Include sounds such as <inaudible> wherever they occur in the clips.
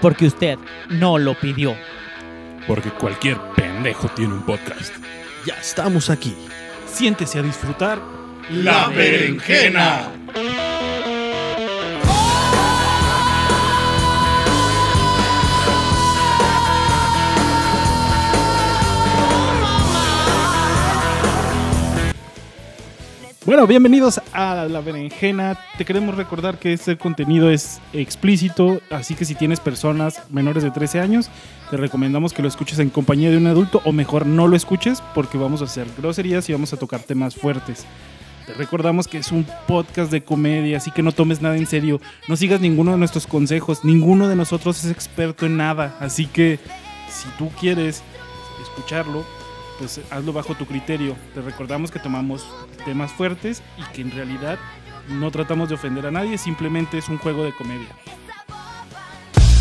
Porque usted no lo pidió. Porque cualquier pendejo tiene un podcast. Ya estamos aquí. Siéntese a disfrutar. La berenjena. Bueno, bienvenidos a La Berenjena. Te queremos recordar que este contenido es explícito, así que si tienes personas menores de 13 años, te recomendamos que lo escuches en compañía de un adulto o mejor no lo escuches porque vamos a hacer groserías y vamos a tocar temas fuertes. Te recordamos que es un podcast de comedia, así que no tomes nada en serio. No sigas ninguno de nuestros consejos. Ninguno de nosotros es experto en nada. Así que si tú quieres escucharlo, pues hazlo bajo tu criterio. Te recordamos que tomamos temas fuertes y que en realidad no tratamos de ofender a nadie, simplemente es un juego de comedia.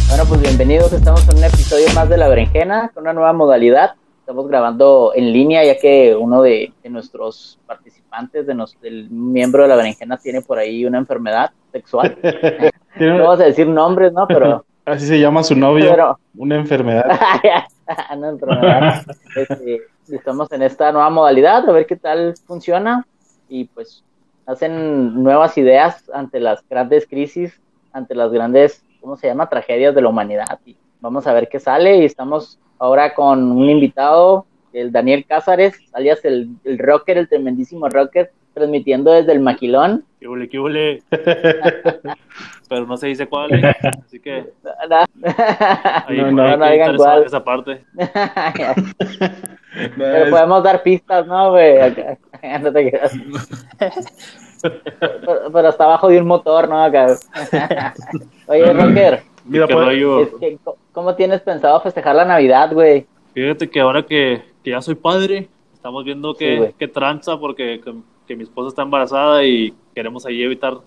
Bueno, pues bienvenidos, estamos en un episodio más de La Berenjena, con una nueva modalidad. Estamos grabando en línea ya que uno de, de nuestros participantes, de nos, del miembro de La Berenjena, tiene por ahí una enfermedad sexual. <laughs> no vamos a decir nombres, ¿no? Pero... Así se llama su novio, Pero... una enfermedad. <laughs> <laughs> una enfermedad. Este, estamos en esta nueva modalidad, a ver qué tal funciona y pues hacen nuevas ideas ante las grandes crisis, ante las grandes, ¿cómo se llama?, tragedias de la humanidad. Y vamos a ver qué sale y estamos ahora con un invitado, el Daniel Cázares, alias el, el rocker, el tremendísimo rocker, transmitiendo desde el maquilón. ¿Qué hule, qué hule? <laughs> Pero no se dice cuál, ¿eh? <laughs> así que... Ahí, no, no, no digan cuál. Esa parte. <laughs> Pero podemos dar pistas, ¿no, güey? no te quedas. pero, pero, hasta abajo de un motor, ¿no? Acá. Oye, Rocker. Mira, es que, ¿Cómo tienes pensado festejar la Navidad, güey? Fíjate que ahora que, que ya soy padre, estamos viendo que, sí, que tranza porque que, mi esposa está embarazada y queremos ahí evitar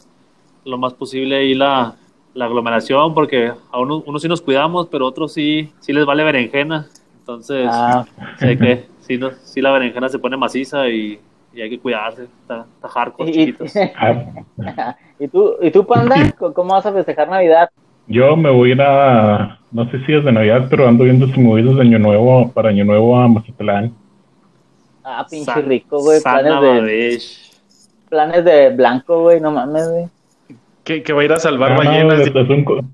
lo más posible ahí la, la aglomeración porque a uno, uno sí nos cuidamos, pero a otros sí, sí les vale berenjena. Entonces, ah. sé que sí, no, sí la berenjena se pone maciza y, y hay que cuidarse, hardcore, ¿Y, chiquitos. <laughs> ¿Y tú, ¿Y tú, Panda? <laughs> ¿Cómo vas a festejar Navidad? Yo me voy a ir a, no sé si es de Navidad, pero ando viendo si me voy desde Año Nuevo, para Año Nuevo a Mazatlán. Ah, pinche rico, güey. Planes de, planes de blanco, güey, no mames, güey. Que, que va a ir a salvar no, ballenas. No, es, un,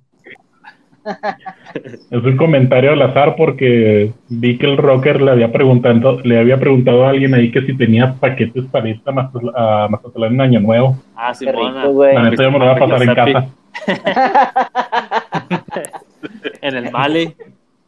<laughs> es un comentario al azar porque vi que el rocker le había preguntado, le había preguntado a alguien ahí que si tenía paquetes para ir a Mazatlán en Año Nuevo. Ah, sí, rico, güey. La neta yo me lo voy a pasar en casa. <laughs> en el male,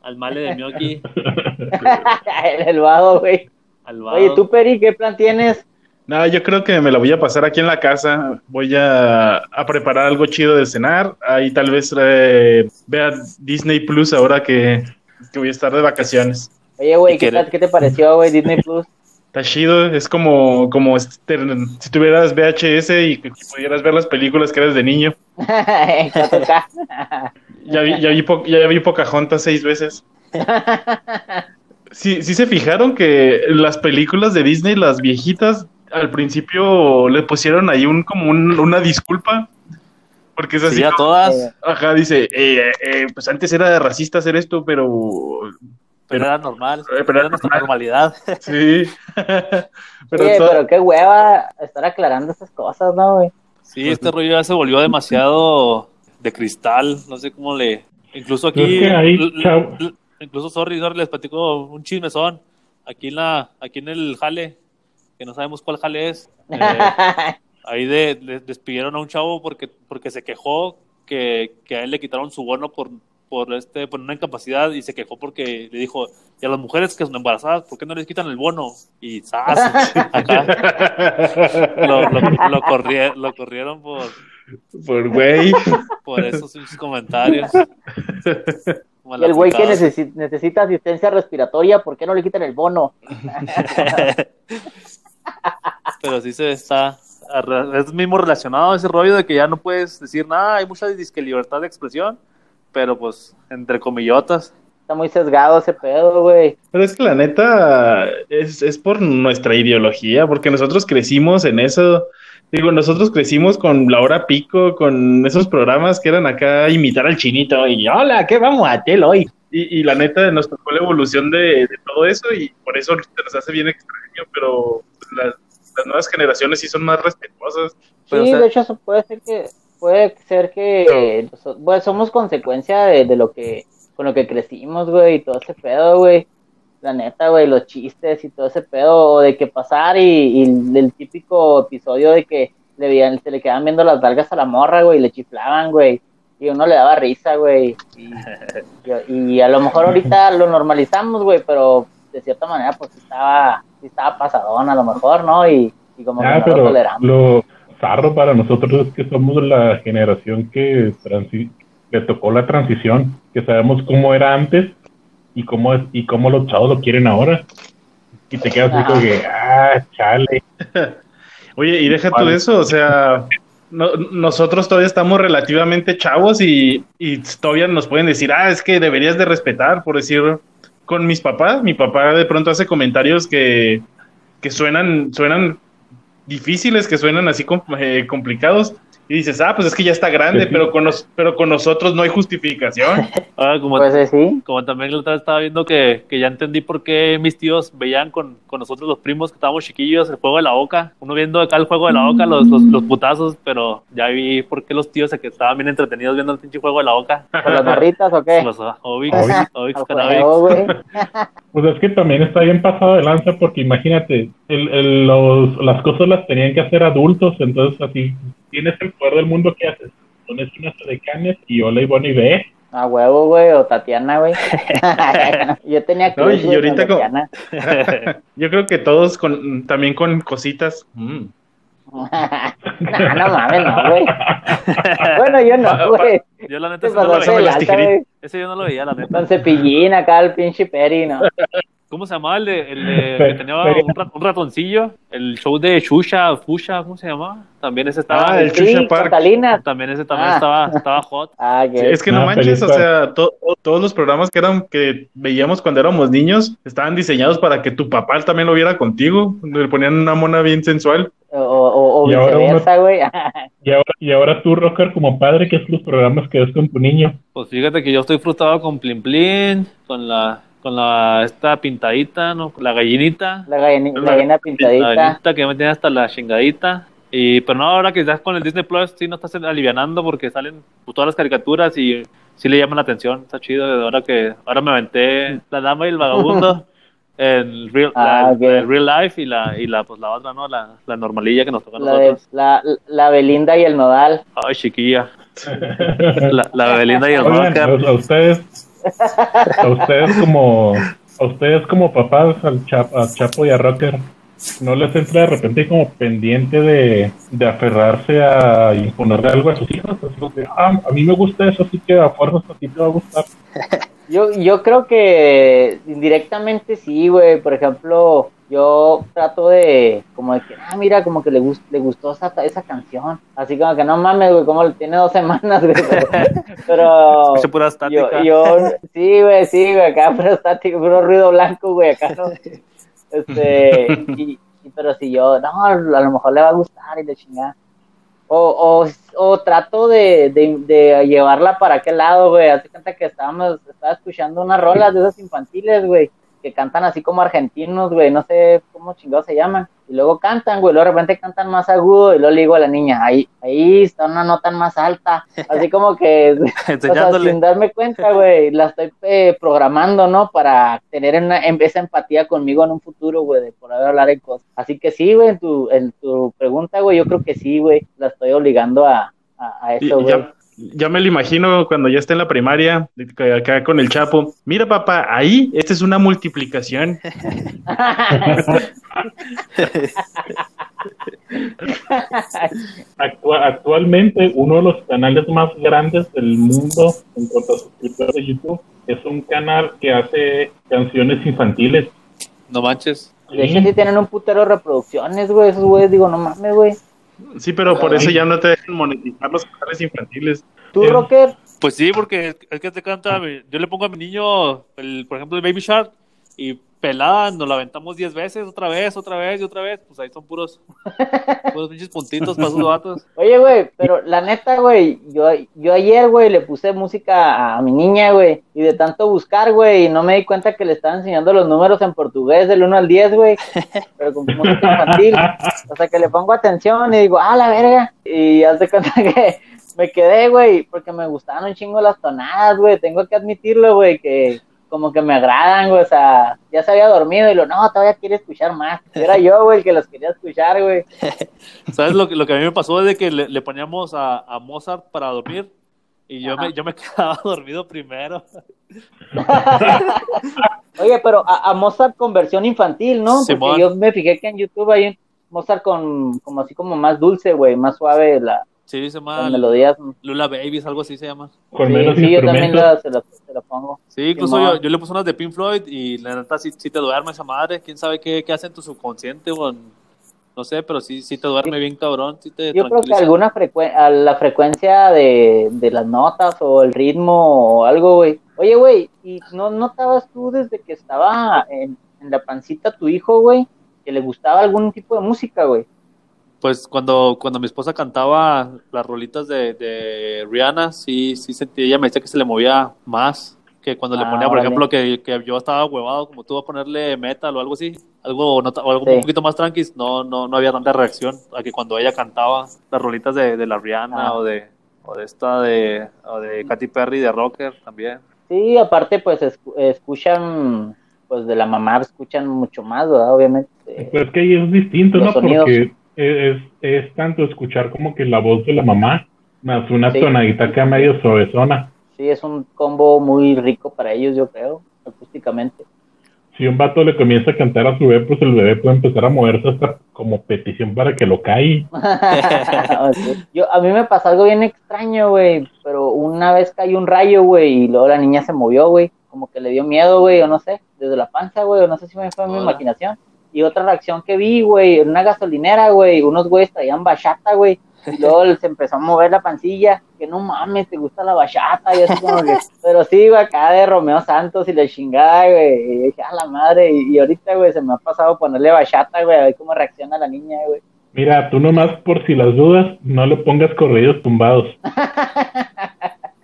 al male de Mioki. <laughs> en el vago, güey. Oye, tú, Peri, ¿qué plan tienes? No, yo creo que me la voy a pasar aquí en la casa. Voy a, a preparar algo chido de cenar. Ahí tal vez eh, vea Disney Plus ahora que, que, voy a estar de vacaciones. Oye, güey, ¿qué, ¿qué, te pareció, güey, Disney Plus? Está chido, es como, como este, si tuvieras VHS y, y pudieras ver las películas que eres de niño. <laughs> ya, vi, ya, vi po, ya vi Pocahontas seis veces. <laughs> Sí, sí se fijaron que las películas de Disney, las viejitas, al principio le pusieron ahí un como un, una disculpa. Porque es así. Sí, a todas. Ajá, dice, eh, eh, pues antes era racista hacer esto, pero. Pero, pero era normal. Eh, pero era nuestra normalidad. <laughs> Sí. <laughs> pero, Oye, todo... pero qué hueva estar aclarando esas cosas, ¿no, güey? Sí, este rollo ya se volvió demasiado de cristal. No sé cómo le. Incluso aquí. Es que ahí, incluso, sorry, sorry, les platico un chismezón. Aquí en, la, aquí en el jale, que no sabemos cuál jale es. <laughs> Eh, ahí de, de, despidieron a un chavo porque, porque se quejó que, que, a él le quitaron su bono por, por, este, por una incapacidad y se quejó porque le dijo, y a las mujeres que son embarazadas, ¿por qué no les quitan el bono? Y ¡zas! <laughs> acá lo, lo, lo, corri lo corrieron por... Por güey. Por esos comentarios. <laughs> Y el güey que necesi necesita asistencia respiratoria, ¿por qué no le quitan el bono? <laughs> Pero sí se está. Es mismo relacionado ese rollo de que ya no puedes decir nada, hay mucha disque libertad de expresión, pero pues entre comillotas. Está muy sesgado ese pedo, güey. Pero es que la neta es, es por nuestra ideología, porque nosotros crecimos en eso Digo, nosotros crecimos con La Hora Pico, con esos programas que eran acá imitar al chinito y hola, ¿qué vamos a hacer hoy? Y, y la neta nos tocó la evolución de, de todo eso y por eso se nos hace bien extraño, pero las, las nuevas generaciones sí son más respetuosas. Pero, sí, o sea- de hecho, eso puede ser que, puede ser que so- bueno, somos consecuencia de, de lo que, con lo que crecimos, güey, y todo ese pedo, güey. La neta, güey, los chistes y todo ese pedo, de que pasar y, y el típico episodio de que le veían, se le quedaban viendo las nalgas a la morra, güey, y le chiflaban, güey, y uno le daba risa, güey, y, y- y a lo mejor ahorita lo normalizamos, güey, pero de cierta manera, pues estaba, estaba pasadón a lo mejor, ¿no? Y, y como que Ah, no lo toleramos. lo zarro para nosotros es que somos la generación que transi- le tocó la transición, que sabemos cómo era antes y cómo es y cómo los chavos lo quieren ahora. Y te quedas así como que, ah, chale. <laughs> Oye, y deja tú eso, o sea, no- nosotros todavía estamos relativamente chavos y, y todavía nos pueden decir, ah, es que deberías de respetar, por decir, con mis papás, mi papá de pronto hace comentarios que, que suenan, suenan difíciles, que suenan así eh, complicados. Y dices, ah, pues es que ya está grande, pero con, nos- pero con nosotros no hay justificación. <laughs> Ah, como, Pues sí. como también la otra vez estaba viendo que, que ya entendí por qué mis tíos veían con, con nosotros los primos que estábamos chiquillos el juego de la boca. Uno viendo acá el juego de la boca, los, los, los putazos, pero ya vi por qué los tíos se que estaban bien entretenidos viendo el pinche juego de la boca. ¿Con las morritas o qué? Los ah, Obix, Obix. <laughs> Pues es que también está bien pasado de lanza porque imagínate, el, el- los, las cosas las tenían que hacer adultos, entonces así tienes el poder del mundo que haces. Pones una de canes y hola y Bonnie ve. A huevo, güey, o Tatiana, güey. <laughs> Yo tenía No, cruz, y ahorita con Tatiana. <laughs> Yo creo que todos con, también con cositas. mm. no, <laughs> no mames, no, güey. Bueno, yo no, güey. Yo la neta ese no lo veía. Ese yo no lo veía, la neta. Con cepillín acá, el pinche Peri, ¿no? ¿Cómo se llamaba el de, el de <laughs> que tenía un, ra- un ratoncillo? El show de Shusha, Fusha, ¿cómo se llamaba? También ese estaba. Ah, el Sí, Shusha Park. Salinas. También ese también Ah. estaba, <laughs> estaba hot. Ah, que Sí, es que no Ah, manches, o sea, to- todos los programas que eran que veíamos cuando éramos niños estaban diseñados para que tu papá también lo viera contigo. Le ponían una mona bien sensual. O, o, o Y ahora uno- viceversa, güey. <laughs> Y ahora, y ahora tú, Rocker, como padre, ¿qué es los programas que ves con tu niño? Pues fíjate que yo estoy frustrado con Plin Plin, con la, con la, esta pintadita, ¿no? La gallinita. La gallina, la La- gallina La pintadita. gallinita que me tiene hasta la chingadita. Y, pero no, ahora que estás con el Disney Plus, sí no estás alivianando porque salen todas las caricaturas y sí le llaman la atención. Está chido. Ahora que ahora me aventé La Dama y el Vagabundo. <laughs> El real, Ah, la, ok. el real life y la, y la, pues, la otra, ¿no? La, la normalilla que nos toca a La, de, nosotros. la, la Belinda y el Nodal. Ay, chiquilla. <laughs> La, la Belinda y el a, a ustedes, a ustedes como, a ustedes como papás, al Chapo, a Chapo y a Rocker, ¿no les entra de repente como pendiente de, de aferrarse a imponerle algo a sus hijos? Así que, ah, a mí me gusta eso, así que a fuerzas a ti te va a gustar. <laughs> Yo, yo creo que indirectamente sí, güey. Por ejemplo, yo trato de, como de que, ah, mira, como que le, gust, le gustó esa, esa canción. Así como que no mames, güey, como tiene dos semanas, güey. <laughs> Pero, pura yo, estática. yo, sí, güey, sí, güey, acá puro estático, puro ruido blanco, güey, acá no. Este, <laughs> y, y- pero si yo, no, a lo mejor le va a gustar y le chingada. O, o, o trato de, de, de llevarla para aquel lado, güey. Hace cuenta que estábamos, estaba escuchando unas rolas de esas infantiles, güey, que cantan así como argentinos, güey, no sé cómo chingados se llaman. Y luego cantan, güey, luego de repente cantan más agudo y luego le digo a la niña, ahí, ahí está una nota más alta. <laughs> Así como que, <laughs> o sea, Enseñándole. sin darme cuenta, güey, la estoy eh, programando, ¿no? Para tener una, esa empatía conmigo en un futuro, güey, de poder hablar en cosas. Así que sí, güey, en tu, en tu pregunta, güey, yo creo que sí, güey, la estoy obligando a, a, a eso, güey. Ya, me lo imagino cuando ya esté en la primaria, acá con el Chapo. Mira, papá, ahí, esta es una multiplicación. <laughs> Actua- actualmente, uno de los canales más grandes del mundo en cuanto a suscriptores de YouTube es un canal que hace canciones infantiles. No manches. De hecho, sí tienen un putero de reproducciones, güey, esos güeyes, digo, no mames, güey. Sí, pero por eso ya no te dejan monetizar los canales infantiles. ¿Tú, Sí. Rocker? Pues sí, porque es que te canta, yo le pongo a mi niño, el, por ejemplo, el Baby Shark, y pelada, nos la aventamos 10 veces, otra vez, otra vez y otra vez. Pues ahí son puros, <laughs> puros pinches puntitos para sus vatos. Oye, güey, pero la neta, güey, yo, yo ayer, güey, le puse música a mi niña, güey, y de tanto buscar, güey, y no me di cuenta que le estaba enseñando los números en portugués del 1 al 10, güey, pero con música infantil. O sea, que le pongo atención y digo, ah, la verga, y haz de cuenta <laughs> que me quedé, güey, porque me gustaban un chingo las tonadas, güey, tengo que admitirlo, güey, que como que me agradan, güey, o sea, ya se había dormido y lo, no, todavía quiere escuchar más. Era <laughs> yo, güey, el que los quería escuchar, güey. <laughs> ¿Sabes lo, que- lo que a mí me pasó es de que le, le poníamos a, a Mozart para dormir y yo me, yo me <laughs> quedaba dormido primero. Oye, pero a, a Mozart con versión infantil, ¿no? Porque Simón. yo me fijé que en YouTube hay un Mozart con, como así como más dulce, güey, más suave la, Sí, se llama melodías. Lula Babies, algo así se llama. Con sí, menos sí, yo también la, se, la, la pongo. Sí, incluso yo, yo le puse unas de Pink Floyd y la neta sí, sí te duerme esa madre. ¿Quién sabe qué, qué hace en tu subconsciente o en- no sé, pero sí, sí te duerme bien cabrón, sí te Yo creo que alguna frecuencia, la frecuencia de, de las notas o el ritmo o algo, güey. Oye, güey, ¿y no notabas tú desde que estaba en, en la pancita tu hijo, güey, que le gustaba algún tipo de música, güey? Pues cuando, cuando mi esposa cantaba las rolitas de, de Rihanna, sí, sí sentí, ella me decía que se le movía más que cuando le Ah, ponía, por ejemplo, que, que yo estaba huevado, como tú a ponerle metal o algo así, algo, no o algo Sí. un poquito más tranqui, no, no, no había tanta reacción a que cuando ella cantaba las rolitas de, de la Rihanna Ah. o de o de esta de, o de Katy Perry de Rocker también. Sí, aparte, pues escu- escuchan, pues de la mamá escuchan mucho más, ¿verdad? Obviamente. Pues que ahí es distinto, Los ¿no? sonidos. Porque es, es tanto escuchar como que la voz de la mamá, más una Sí. tonadita que medio suavezona. Sí, es un combo muy rico para ellos, yo creo, acústicamente. Si un vato le comienza a cantar a su bebé, pues el bebé puede empezar a moverse hasta como petición para que lo cae. <laughs> <laughs> Yo, a mí me pasó algo bien extraño, güey, pero una vez cayó un rayo, güey, y luego la niña se movió, güey, como que le dio miedo, güey, o no sé, desde la panza, güey, o no sé si me fue mi imaginación. Y otra reacción que vi, güey, en una gasolinera, güey, unos güeyes traían bachata, güey, y <laughs> luego se empezó a mover la pancilla, que no mames, te gusta la bachata, y así como que, <laughs> pero sí, güey, acá de Romeo Santos y la chingada, güey, y dije, a la madre, y, y ahorita, güey, se me ha pasado ponerle bachata, güey, a ver cómo reacciona la niña, güey. Mira, tú nomás por si las dudas, no le pongas corridos tumbados.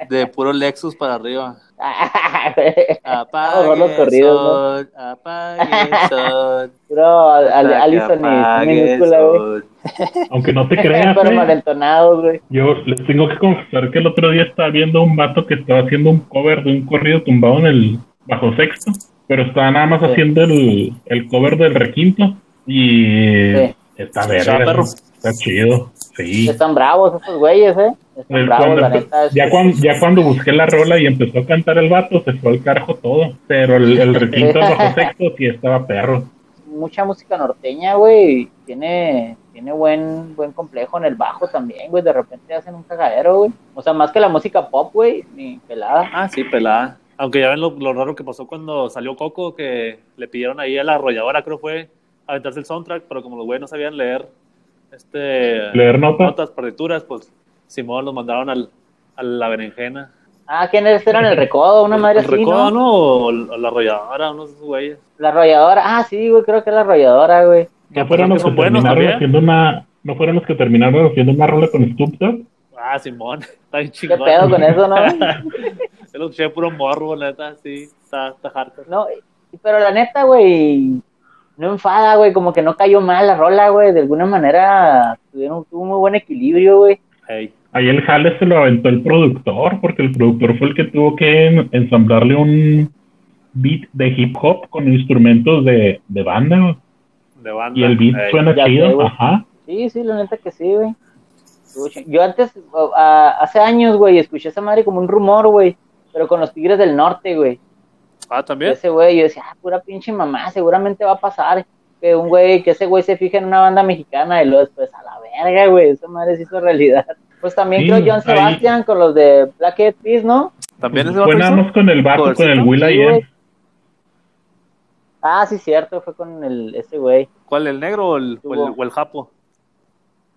De puro Lexus para arriba. Mejor los Apague corridos, sol, apague sol. <laughs> Puro Al- Al- hasta que Allison y apague minúscula, güey. Aunque no te <laughs> creas, Pero malentonados, güey. yo les tengo que confesar que el otro día estaba viendo un vato que estaba haciendo un cover de un corrido tumbado en el bajo sexto, pero estaba nada más Sí. haciendo el, el cover del requinto y Sí. está verga, perro. está chido, sí. Están bravos esos güeyes, ¿eh? Están El- bravos, cuando la empe- neta. es- ya, cuando, ya cuando busqué la rola y empezó a cantar el vato, se fue al carajo todo. Pero el, el requinto bajo sexto sí estaba perro. Mucha música norteña, güey. Tiene, tiene buen, buen complejo en el bajo también, güey. De repente hacen un cagadero, güey. O sea, más que la música pop, güey, ni pelada. Ah, sí, pelada. Aunque ya ven lo, lo raro que pasó cuando salió Coco, que le pidieron ahí a la arrolladora, creo fue, aventarse el soundtrack, pero como los güeyes no sabían leer este Leer notas. notas, partituras, pues Simón los mandaron al, a la berenjena. Ah, ¿quiénes eran el recodo? Una madre ¿El así, recodo, ¿no? no? O o la arrolladora, unos güeyes. La arrolladora. Ah, sí, güey, creo que es la arrolladora, güey. ¿No fueron que los que son buenos terminaron haciendo una, no fueron los que terminaron haciendo una rola con Snoop Dogg? Ah, Simón, <laughs> está bien ¿Qué chingón. pedo con eso, no? <laughs> Yo lo escuché puro morro, neta, sí, está, está hardcore. No, y- pero la neta, güey, no enfada, güey, como que no cayó mal la rola, güey, de alguna manera tuvieron, tuvo muy buen equilibrio, güey. Hey. Ahí el jale se lo aventó el productor, porque el productor fue el que tuvo que en- ensamblarle un beat de hip hop con instrumentos de, de banda. De banda. Y el beat Ey. suena sé, chido, ajá. Sí, sí, la neta que sí, güey. Yo antes, a- hace años, güey, escuché esa madre como un rumor, güey, pero con los Tigres del Norte, güey. Ah, también. Ese güey, yo decía, ah, pura pinche mamá, seguramente va a pasar que un güey, que ese güey se fija en una banda mexicana y luego después a la verga, güey, esa madre se hizo realidad. Pues también Sí, creo John ahí- Sebastian con los de Black Eyed Peas, ¿no? También ese Fue vato nada más con el vato, con el. Will Sí, I Am, güey. Ah, sí, cierto, fue con el, ese güey. ¿Cuál, el negro o el, o el, Tuvo- o el japo?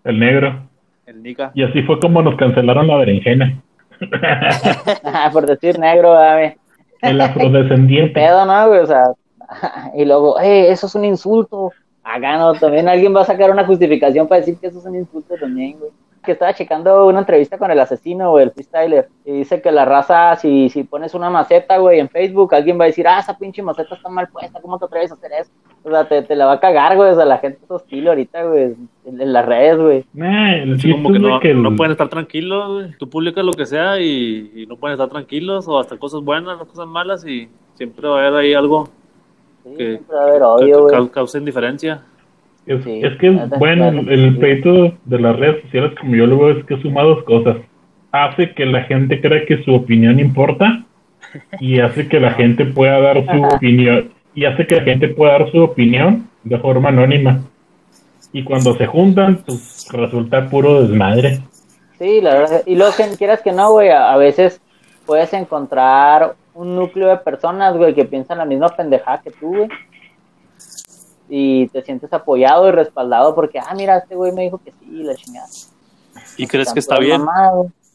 el negro. El nica. Y así fue como nos cancelaron la berenjena. <laughs> Por decir negro, güey. El <laughs> Qué afrodescendiente. pedo, ¿no, güey? O sea, <laughs> y luego, eh, eso es un insulto. Acá no, también alguien va a sacar una justificación para decir que eso es un insulto también, güey. Que estaba checando una entrevista con el asesino, o el freestyler, y dice que la raza, si, si pones una maceta, güey, en Facebook, alguien va a decir, ah, esa pinche maceta está mal puesta, ¿cómo te atreves a hacer eso? O sea, te, te la va a cagar, güey, o sea, la gente es hostil ahorita, güey, en, en las redes, güey. Sí, como que no, que no pueden estar tranquilos, güey. Tú publicas lo que sea y, y no pueden estar tranquilos, o hasta cosas buenas, cosas malas, y siempre va a haber ahí algo Sí, que, siempre va a haber que- odio, que güey. cau- cause indiferencia. Es, Sí, es que, bueno, el sí. pleito de las redes sociales, como yo lo veo, es que suma dos cosas. Hace que la gente crea que su opinión importa y hace que la gente pueda dar su opinión y hace que la gente pueda dar su opinión de forma anónima. Y cuando se juntan, pues resulta puro desmadre. Sí, la verdad. Y luego, que quieras que no, güey, a, a veces puedes encontrar un núcleo de personas, güey, que piensan la misma pendejada que tú, güey. Y te sientes apoyado y respaldado porque, ah, mira, este güey me dijo que sí, la chingada. ¿Y crees que está bien?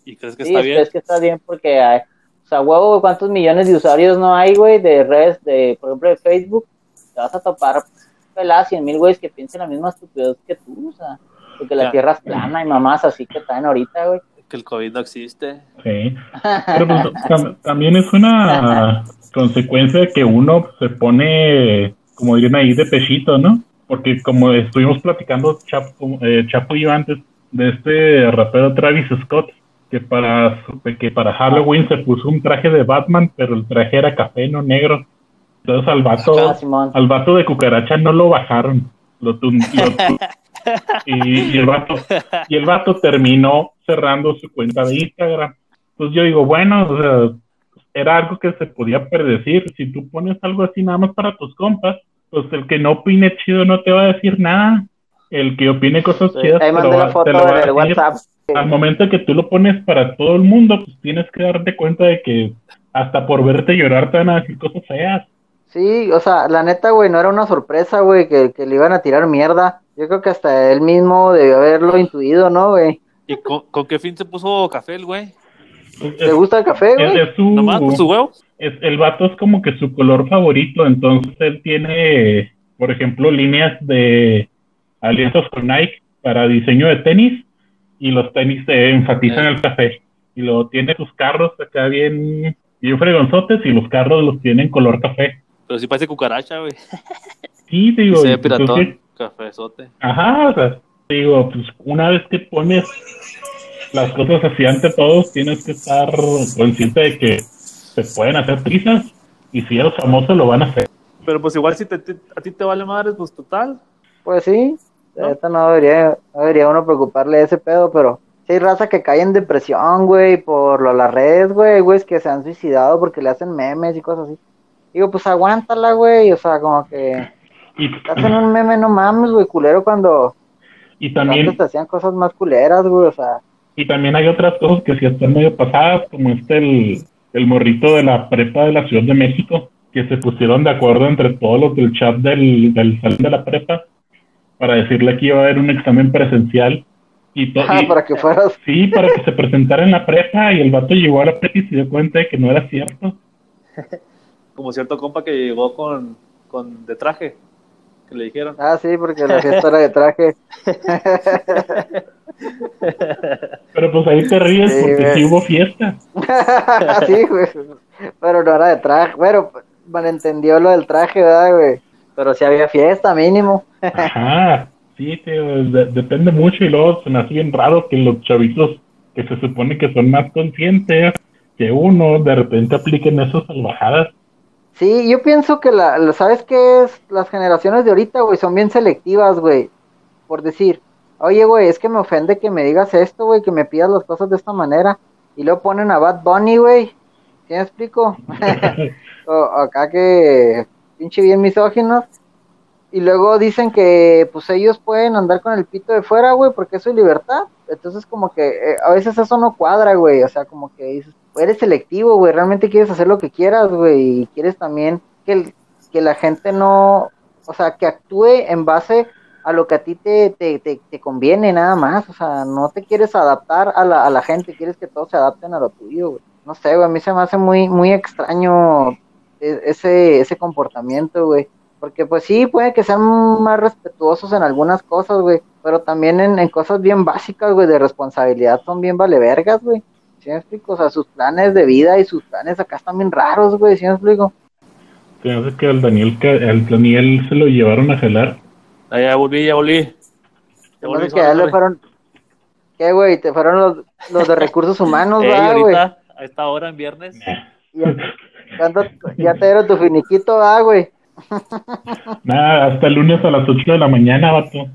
¿Y crees que Sí, está es, bien? es que está bien porque, hay, o sea, huevo, güey, ¿cuántos millones de usuarios no hay, güey, de redes, de, por ejemplo, de Facebook? Te vas a topar peladas cien mil güeyes que piensen la misma estupidez que tú, o sea, porque la Ya. tierra es plana y mamás así que están ahorita, güey. Que el COVID no existe. Sí. Pero pues, tam- también es una <laughs> consecuencia de que uno se pone, como dirían ahí, de pechito, ¿no? Porque como estuvimos platicando Chapo, eh, Chapo y yo antes de este rapero Travis Scott, que para, que para Halloween se puso un traje de Batman, pero el traje era café, no negro. Entonces al vato, Ah, al vato de cucaracha no lo bajaron. Lo tun- lo tu- <laughs> y, y el vato, y el vato terminó cerrando su cuenta de Instagram. Entonces yo digo, bueno, o sea, era algo que se podía predecir. Si tú pones algo así nada más para tus compas, pues el que no opine chido no te va a decir nada. El que opine cosas Sí, chidas ahí mandé la foto te lo va a en el decir. WhatsApp. Al momento que tú lo pones para todo el mundo, pues tienes que darte cuenta de que hasta por verte llorar te van a decir cosas feas. Sí, o sea, la neta, güey, no era una sorpresa, güey, que, que le iban a tirar mierda. Yo creo que hasta él mismo debió haberlo intuido, ¿no, güey? ¿Y con, con qué fin se puso café el güey? ¿Te gusta el café, Es, güey? es su, ¿Nomás por su huevo? es- el vato es como que su color favorito, entonces él tiene, por ejemplo, líneas de alianzas con Nike para diseño de tenis y los tenis se enfatizan el café. Y luego tiene sus carros acá bien, bien fregonzotes y los carros los tienen color café. Pero sí parece cucaracha, güey. <laughs> Sí, digo, Se ve piratón. Cafezote. Ajá, o sea, digo, pues una vez que pones las cosas así ante todos, tienes que estar consciente de que se pueden hacer trizas y si eres famoso lo van a hacer. Pero pues igual si te- te- a ti te vale madres, pues total. Pues sí, ¿No? neta no debería, no debería uno preocuparle ese pedo, pero sí hay raza que cae en depresión, güey, por lo, las redes, güey, güeyes que se han suicidado porque le hacen memes y cosas así. Digo, pues aguántala, güey, o sea, como que Y, te hacen un meme, no mames, güey, culero, cuando y también antes te hacían cosas más culeras, güey, o sea, y también hay otras cosas que sí están medio pasadas, como este el, el morrito de la prepa de la Ciudad de México, que se pusieron de acuerdo entre todos los del chat del, del salón de la prepa para decirle que iba a haber un examen presencial y, to- ah, y- para que fueras, Sí, para que se presentara en la prepa y el vato llegó a la prepa y se dio cuenta de que no era cierto. Como cierto compa que llegó con, con de traje. Que le dijeron. ah, sí, porque la fiesta era de traje, <laughs> Pero pues ahí te ríes Sí, porque sí hubo fiesta. <laughs> sí, güey, pero no era de traje, bueno, malentendió lo del traje, ¿verdad, güey? Pero sí había fiesta, mínimo. Ajá, <laughs> sí, tío, de- depende mucho y luego se me hace bien raro que los chavitos que se supone que son más conscientes que uno, de repente apliquen esas salvajadas. Sí, yo pienso que la, la- ¿sabes qué es? Las generaciones de ahorita, güey, son bien selectivas, güey. Por decir, oye, güey, es que me ofende que me digas esto, güey, que me pidas las cosas de esta manera. Y luego ponen a Bad Bunny, güey. ¿Sí me explico? <laughs> acá que pinche bien misóginos. Y luego dicen que, pues, ellos pueden andar con el pito de fuera, güey, porque es su libertad. Entonces, como que eh, a veces eso no cuadra, güey. O sea, como que dices, eres selectivo, güey. Realmente quieres hacer lo que quieras, güey. Y quieres también que, el- que la gente no, o sea, que actúe en base a lo que a ti te, te, te, te conviene, nada más. O sea, no te quieres adaptar a la, a la gente, quieres que todos se adapten a lo tuyo, güey. No sé, güey. A mí se me hace muy, muy extraño e- ese, ese comportamiento, güey. Porque pues sí, puede que sean más respetuosos en algunas cosas, güey. Pero también en, en cosas bien básicas, güey, de responsabilidad son bien valevergas, güey. ¿Sí me explico? O sea, sus planes de vida y sus planes acá están bien raros, güey. ¿Sí me explico? Me hace que al Daniel, al Daniel se lo llevaron a jalar. Ah, ya volví, ya volví. Ya volví, que ya le fueron... ¿Qué, güey? Te fueron los, los de recursos <laughs> humanos, Ey, ¿verdad, güey? ahorita, a esta hora en viernes. Ya, ¿cuándo- ya te dieron tu finiquito, ¿verdad, güey? <laughs> Nada, hasta el lunes a las 8 de la mañana, vato.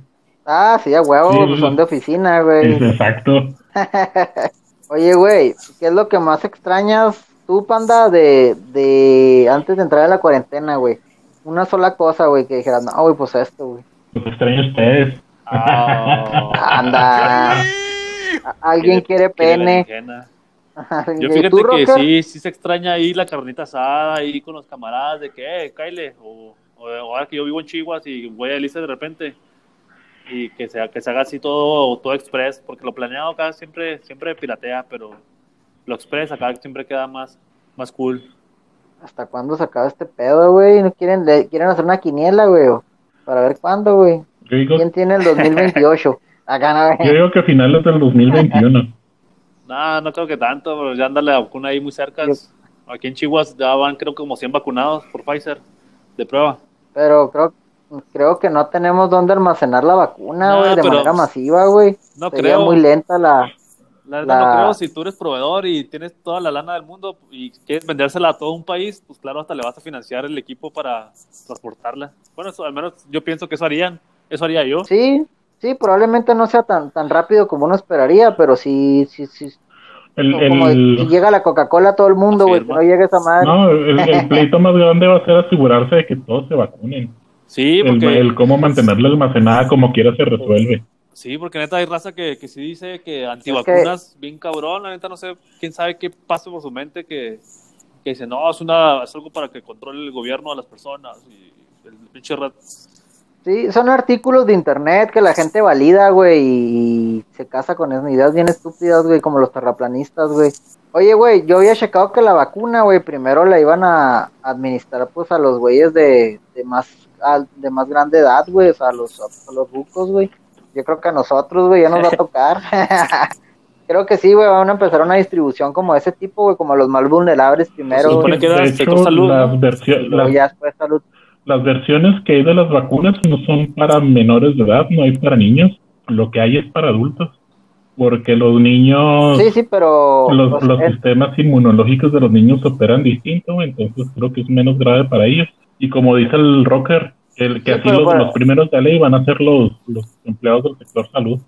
Ah, sí, a huevo, Sí. pues son de oficina, güey. Es exacto. <laughs> Oye, güey, ¿qué es lo que más extrañas tú, panda, de, de antes de entrar a la cuarentena, güey? Una sola cosa, güey, que dijeras, no, güey, pues esto, güey. Los extraño a ustedes. Ah, <laughs> Anda. Alguien quiere pene. berenjena. <laughs> ¿Y Yo fíjate que sí, sí se extraña ahí la carnita asada ahí con los camaradas de que, eh, Kyle, o, o ahora que yo vivo en Chihuahua y voy a Elisa de repente y que se, que se haga así todo, todo express, porque lo planeado acá siempre, siempre piratea, pero lo express acá siempre queda más, más cool. ¿Hasta cuándo se acaba este pedo, güey? ¿No quieren, le- quieren hacer una quiniela, güey? Para ver cuándo, güey. Yo digo, ¿Quién tiene el <laughs> 2028? Acá, no, yo digo que a finales del 2021. No, no creo que tanto, pero ya anda la vacuna ahí muy cerca. Aquí en Chihuahua ya van creo como 100 vacunados por Pfizer de prueba. Pero creo, creo que no tenemos dónde almacenar la vacuna, No, güey, de pero- manera masiva, güey. No Sería creo. muy lenta la... La verdad La- no creo, si tú eres proveedor y tienes toda la lana del mundo y quieres vendérsela a todo un país, pues claro, hasta le vas a financiar el equipo para transportarla. Bueno, eso, al menos yo pienso que eso harían, eso haría yo. Sí, sí, probablemente no sea tan tan rápido como uno esperaría, pero sí, sí, sí. El, Como el- si llega la Coca-Cola a todo el mundo, güey, no llegue esa madre. no, el, el <laughs> pleito más grande va a ser asegurarse de que todos se vacunen. Sí, El, porque, el cómo mantenerla almacenada como quiera se resuelve. Sí, porque neta hay raza que, que sí dice que antivacunas, bien cabrón, la neta no sé, quién sabe qué pasa por su mente que, que dice, no, es, una, es algo para que controle el gobierno a las personas y el pinche rat- Sí, son artículos de internet que la gente valida, güey, y se casa con esas ideas bien estúpidas, güey, como los terraplanistas, güey. Oye, güey, yo había checado que la vacuna, güey, primero la iban a administrar, pues, a los güeyes de, de más al- de más grande edad, güey, o sea, a los, a los rucos, güey. Yo creo que a nosotros, güey, ya nos va a <laughs> tocar. <laughs> creo que sí, güey, van a empezar una distribución como de ese tipo, güey, como los más vulnerables primero, Se supone que sector hecho, salud, las, ¿no? versio- y luego las, ya después salud. las versiones que hay de las vacunas no son para menores de edad, no hay para niños. Lo que hay es para adultos. Porque los niños, Sí, sí, pero... los, pues, los es- sistemas inmunológicos de los niños operan distinto, entonces creo que es menos grave para ellos. Y como dice el rocker, el, que Sí, así los, primeros de ley van a ser los, los empleados del sector salud.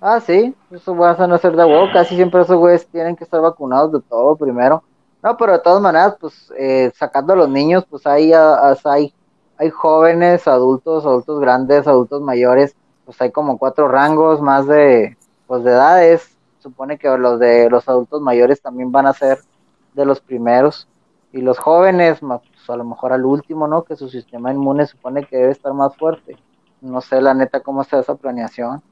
Ah, sí, eso va a no ser de huevo, casi siempre esos güeyes tienen que estar vacunados de todo primero. No, pero de todas maneras, pues eh, sacando a los niños, pues hay, a- a- hay, hay jóvenes, adultos, adultos grandes, adultos mayores, pues hay como cuatro rangos más de, pues de edades. Supone que los de los adultos mayores también van a ser de los primeros. Y los jóvenes, pues a lo mejor al último, ¿no? Que su sistema inmune supone que debe estar más fuerte. No sé la neta cómo está esa planeación.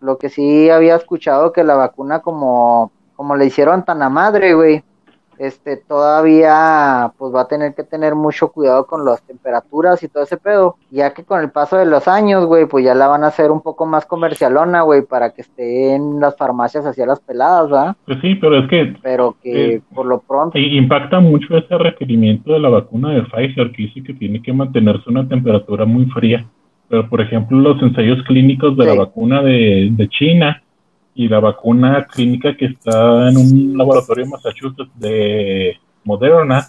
Lo que sí había escuchado que la vacuna como, como le hicieron tan a madre, güey, este, todavía pues va a tener que tener mucho cuidado con las temperaturas y todo ese pedo, ya que con el paso de los años, güey, pues ya la van a hacer un poco más comercialona, güey, para que esté en las farmacias hacia las peladas, ¿va? Pues sí, pero es que Pero que Eh, por lo pronto, impacta mucho ese requerimiento de la vacuna de Pfizer, que dice que tiene que mantenerse una temperatura muy fría. Pero, por ejemplo, los ensayos clínicos de Sí. la vacuna de, de China y la vacuna clínica que está en un laboratorio en Massachusetts de Moderna,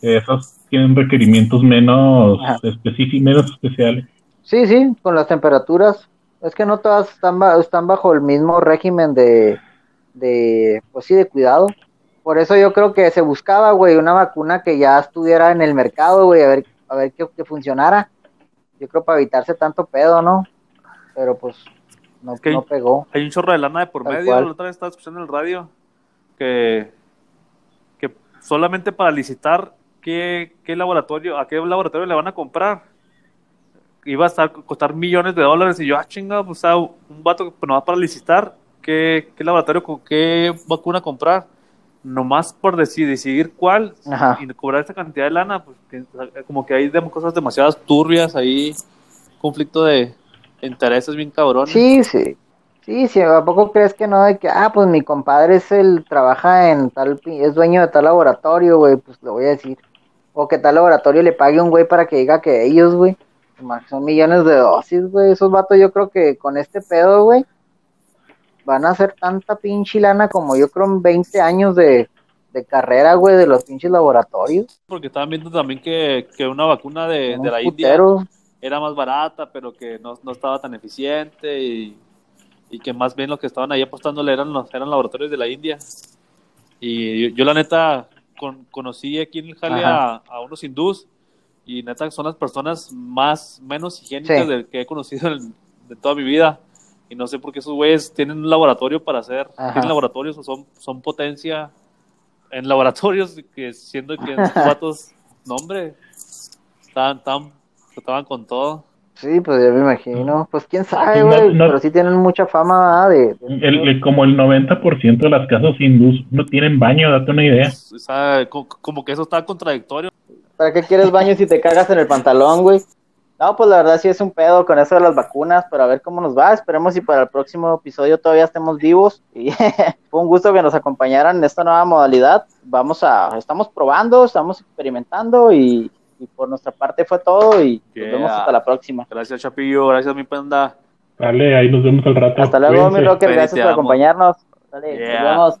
esos tienen requerimientos menos específicos, menos especiales. Sí, sí, con las temperaturas. Es que no todas están, están bajo el mismo régimen de, de, pues sí, de cuidado. Por eso yo creo que se buscaba, güey, una vacuna que ya estuviera en el mercado, güey, a ver, a ver que, que funcionara. Yo creo para evitarse tanto pedo, ¿no? Pero pues no, que- no pegó. Hay un chorro de lana de por Tal medio. cual. La otra vez estaba escuchando en el radio que, que solamente para licitar qué, qué laboratorio, a qué laboratorio le van a comprar, iba a estar, costar millones de dólares. Y yo, ah, chinga, pues ah, un vato que no va para licitar, ¿qué, qué laboratorio, con qué vacuna comprar? nomás por deci- decidir cuál Ajá. y cobrar esta cantidad de lana, pues que- como que hay dem- cosas demasiadas turbias ahí, conflicto de intereses bien cabrón. Sí, sí. Sí, sí, ¿a poco crees que no? De que, ah, pues mi compadre es el, trabaja en tal, es dueño de tal laboratorio, güey, pues le voy a decir. O que tal laboratorio le pague un güey para que diga que ellos, güey. Son millones de dosis, güey. Esos vatos yo creo que con este pedo, güey, van a hacer tanta pinche lana como yo creo en 20 años de, de carrera, güey, de los pinches laboratorios. Porque estaban viendo también que, que una vacuna de, de la un India putero. Era más barata, pero que no, no estaba tan eficiente y, y que más bien lo que estaban ahí apostándole eran los eran laboratorios de la India. Y yo, yo la neta con- conocí aquí en el Jale a, a unos hindús y neta son las personas más menos higiénicas Sí. de, que he conocido en, de toda mi vida. Y no sé por qué esos güeyes tienen un laboratorio para hacer, Ajá. tienen laboratorios o son, son potencia en laboratorios que siendo que en sus <laughs> vatos, no hombre, estaban, estaban con todo. Sí, pues yo me imagino. Pues quién sabe, No- güey, no- pero sí tienen mucha fama ¿verdad? de... de- El- el- como el 90% de las casas hindús no tienen baño, date una idea. O sea, co- como que eso está contradictorio. ¿Para qué quieres baño si te cagas en el pantalón, güey? No, pues la verdad sí es un pedo con eso de las vacunas, pero a ver cómo nos va. Esperemos si para el próximo episodio todavía estemos vivos. <laughs> Y fue un gusto que nos acompañaran en esta nueva modalidad. Vamos a, estamos probando, estamos experimentando y, y por nuestra parte fue todo y Yeah. nos vemos hasta la próxima. Gracias, Chapillo. Gracias, mi panda. Dale, ahí nos vemos al rato. Hasta luego, mi rocker, gracias por amo. acompañarnos. Dale, Yeah. nos vemos.